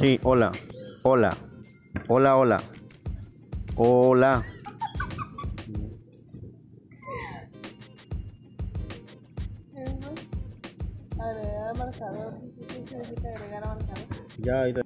Sí, hola. Hola. Hola, hola. Hola. Agregar marcador. ¿Qué significa agregar marcador? Ya, ahí te-